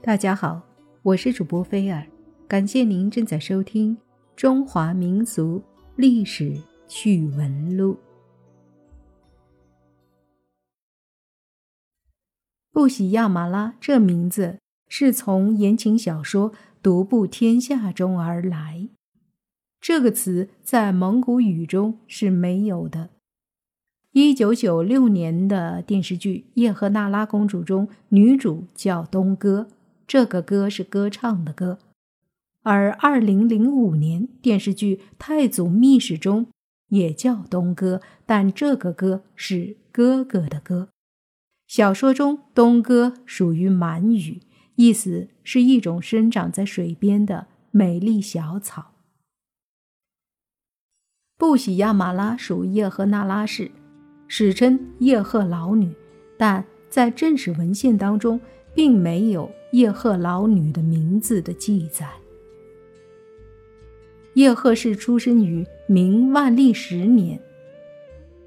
大家好，我是主播菲尔，感谢您正在收听《中华民俗历史趣闻录》。布喜亚马拉这名字是从言情小说《独步天下》中而来，这个词在蒙古语中是没有的。一九九六年的电视剧《叶赫那拉公主》中，女主叫东哥。这个歌是歌唱的歌，而二零零五年电视剧《太祖秘史》中也叫东哥，但这个歌是哥哥的歌。小说中东哥属于满语，意思是一种生长在水边的美丽小草。布喜亚马拉属叶赫那拉氏，史称叶赫老女，但在正史文献当中并没有。叶赫老女的名字的记载。叶赫氏出生于明万历十年。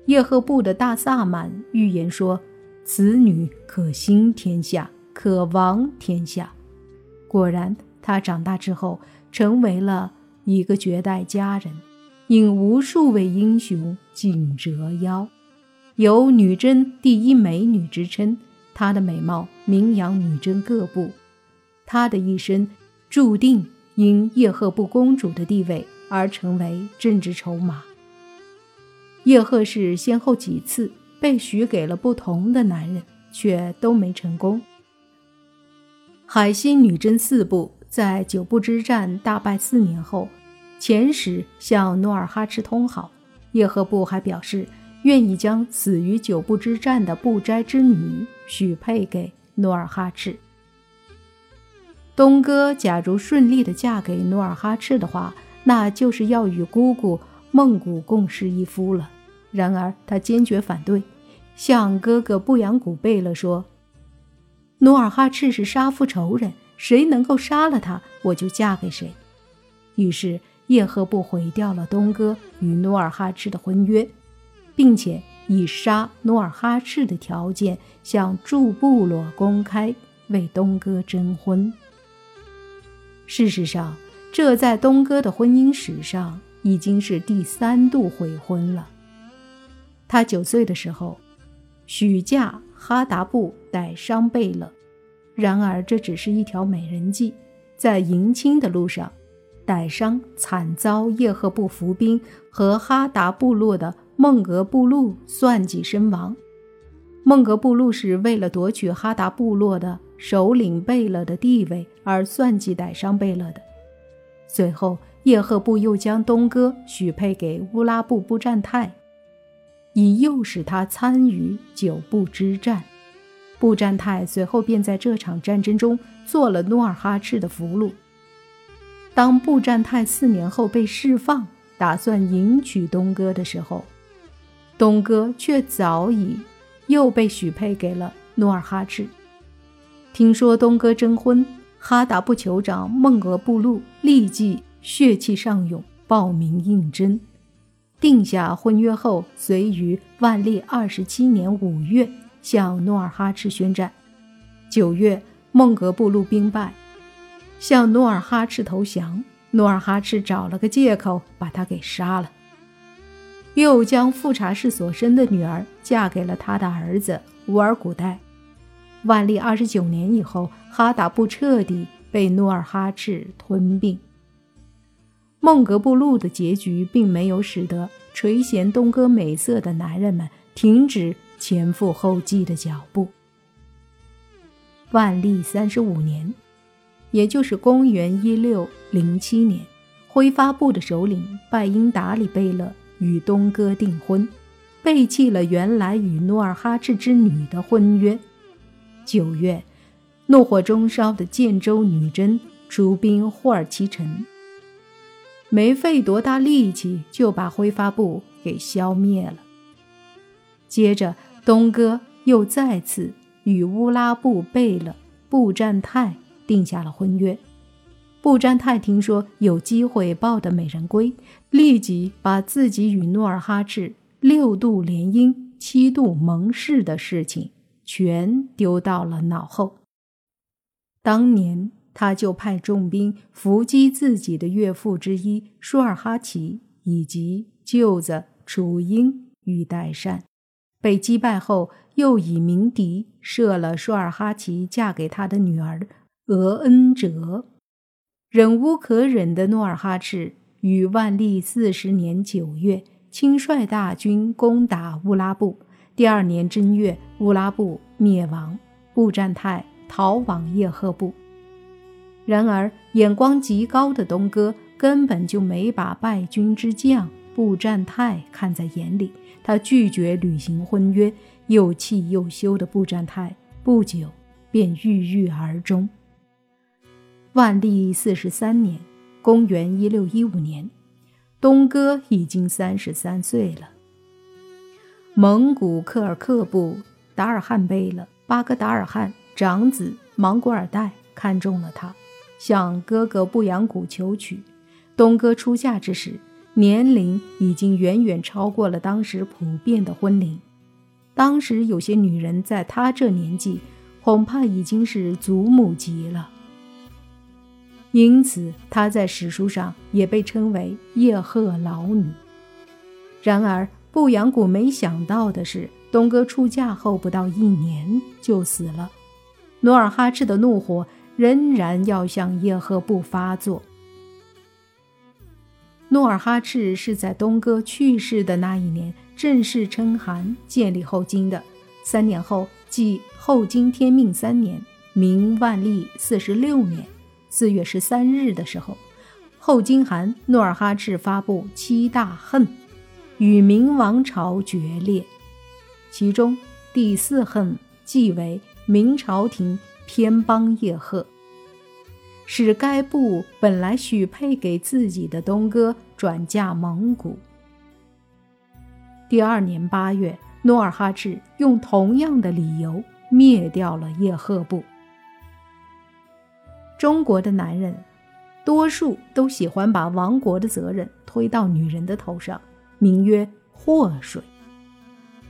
叶赫部的大萨满预言说，此女可兴天下，可亡天下。果然，她长大之后成为了一个绝代佳人，引无数位英雄竞折腰，有女真第一美女之称。她的美貌名扬女真各部，她的一生注定因叶赫部公主的地位而成为政治筹码。叶赫氏先后几次被许给了不同的男人，却都没成功。海西女真四部在九部之战大败四年后，遣使向努尔哈赤通好，叶赫部还表示。愿意将死于九部之战的不斋之女许配给努尔哈赤。东哥假如顺利的嫁给努尔哈赤的话，那就是要与姑姑孟古共侍一夫了。然而他坚决反对，向哥哥布扬古贝勒说：“努尔哈赤是杀父仇人，谁能够杀了他，我就嫁给谁。”于是叶赫部毁掉了东哥与努尔哈赤的婚约。并且以杀努尔哈赤的条件向诸部落公开为东哥征婚。事实上，这在东哥的婚姻史上已经是第三度悔婚了。他九岁的时候许嫁哈达布代商贝勒，然而这只是一条美人计。在迎亲的路上，傣商惨遭叶赫部伏兵和哈达部落的。孟格布路算计身亡。孟格布路是为了夺取哈达部落的首领贝勒的地位而算计逮伤贝勒的。随后，叶赫部又将东哥许配给乌拉布布占泰，以诱使他参与九部之战。布占泰随后便在这场战争中做了努尔哈赤的俘虏。当布占泰四年后被释放，打算迎娶东哥的时候，东哥却早已又被许配给了努尔哈赤。听说东哥征婚，哈达部酋长孟格布禄立即血气上涌，报名应征。定下婚约后，遂于万历二十七年五月向努尔哈赤宣战。九月，孟格布禄兵败，向努尔哈赤投降。努尔哈赤找了个借口把他给杀了。又将富察氏所生的女儿嫁给了他的儿子乌尔古代。万历二十九年以后，哈达部彻底被努尔哈赤吞并。孟格布路的结局并没有使得垂涎东哥美色的男人们停止前赴后继的脚步。万历三十五年，也就是公元一六零七年，挥发部的首领拜因达里贝勒。与东哥订婚，背弃了原来与努尔哈赤之女的婚约。九月，怒火中烧的建州女真出兵霍尔其城，没费多大力气就把挥发部给消灭了。接着，东哥又再次与乌拉部贝勒布占泰定下了婚约。布占泰听说有机会抱得美人归，立即把自己与努尔哈赤六度联姻、七度盟誓的事情全丢到了脑后。当年他就派重兵伏击自己的岳父之一舒尔哈齐以及舅子楚英与代善，被击败后，又以鸣笛射了舒尔哈齐嫁给他的女儿额恩哲。忍无可忍的努尔哈赤于万历四十年九月，亲率大军攻打乌拉布。第二年正月，乌拉布灭亡，布占泰逃往叶赫部。然而，眼光极高的东哥根本就没把败军之将布占泰看在眼里，他拒绝履行婚约，又气又羞的布占泰不久便郁郁而终。万历四十三年，公元一六一五年，东哥已经三十三岁了。蒙古克尔克部达尔汉贝勒巴格达尔汗长子莽古尔代看中了他，向哥哥布扬古求娶。东哥出嫁之时，年龄已经远远超过了当时普遍的婚龄。当时有些女人在他这年纪，恐怕已经是祖母级了。因此，她在史书上也被称为叶赫老女。然而，布扬古没想到的是，东哥出嫁后不到一年就死了。努尔哈赤的怒火仍然要向叶赫部发作。努尔哈赤是在东哥去世的那一年正式称汗，建立后金的。三年后，即后金天命三年，明万历四十六年。四月十三日的时候，后金汗努尔哈赤发布七大恨，与明王朝决裂。其中第四恨即为明朝廷偏帮叶赫，使该部本来许配给自己的东哥转嫁蒙古。第二年八月，努尔哈赤用同样的理由灭掉了叶赫部。中国的男人，多数都喜欢把亡国的责任推到女人的头上，名曰祸水。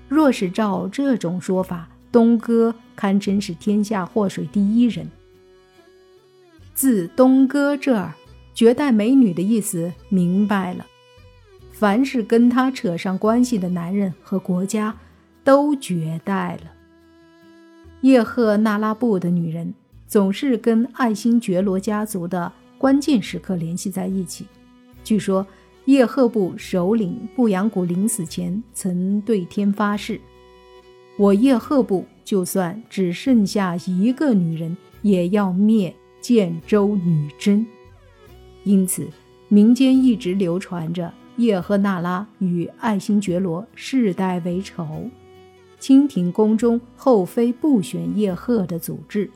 若是照这种说法，东哥堪称是天下祸水第一人。自东哥这儿，绝代美女的意思明白了，凡是跟他扯上关系的男人和国家，都绝代了。叶赫那拉部的女人。总是跟爱新觉罗家族的关键时刻联系在一起。据说叶赫部首领布扬古临死前曾对天发誓：“我叶赫部就算只剩下一个女人，也要灭建州女真。”因此，民间一直流传着叶赫那拉与爱新觉罗世代为仇，清廷宫中后妃不选叶赫的祖制。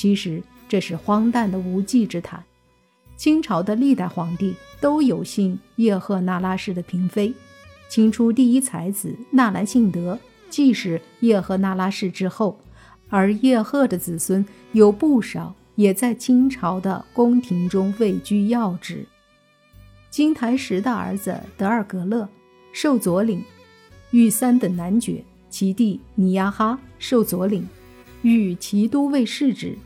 其实这是荒诞的无稽之谈。清朝的历代皇帝都有姓叶赫那拉氏的嫔妃，清初第一才子纳兰性德既是叶赫那拉氏之后，而叶赫的子孙有不少也在清朝的宫廷中位居要职。金台石的儿子德尔格勒受左领，御三等男爵，其弟尼亚哈受左领。与齐都尉世职。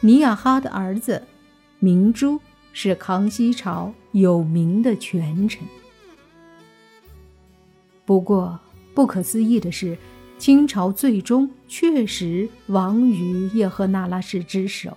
尼亚哈的儿子明珠是康熙朝有名的权臣。不过，不可思议的是，清朝最终确实亡于叶赫那拉氏之手。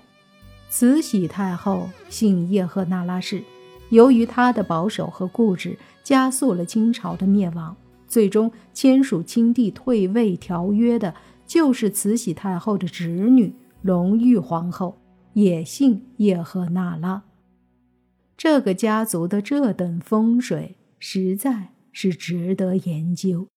慈禧太后姓叶赫那拉氏，由于她的保守和固执，加速了清朝的灭亡。最终签署清帝退位条约的。就是慈禧太后的侄女隆裕皇后，也姓叶赫那拉。这个家族的这等风水，实在是值得研究。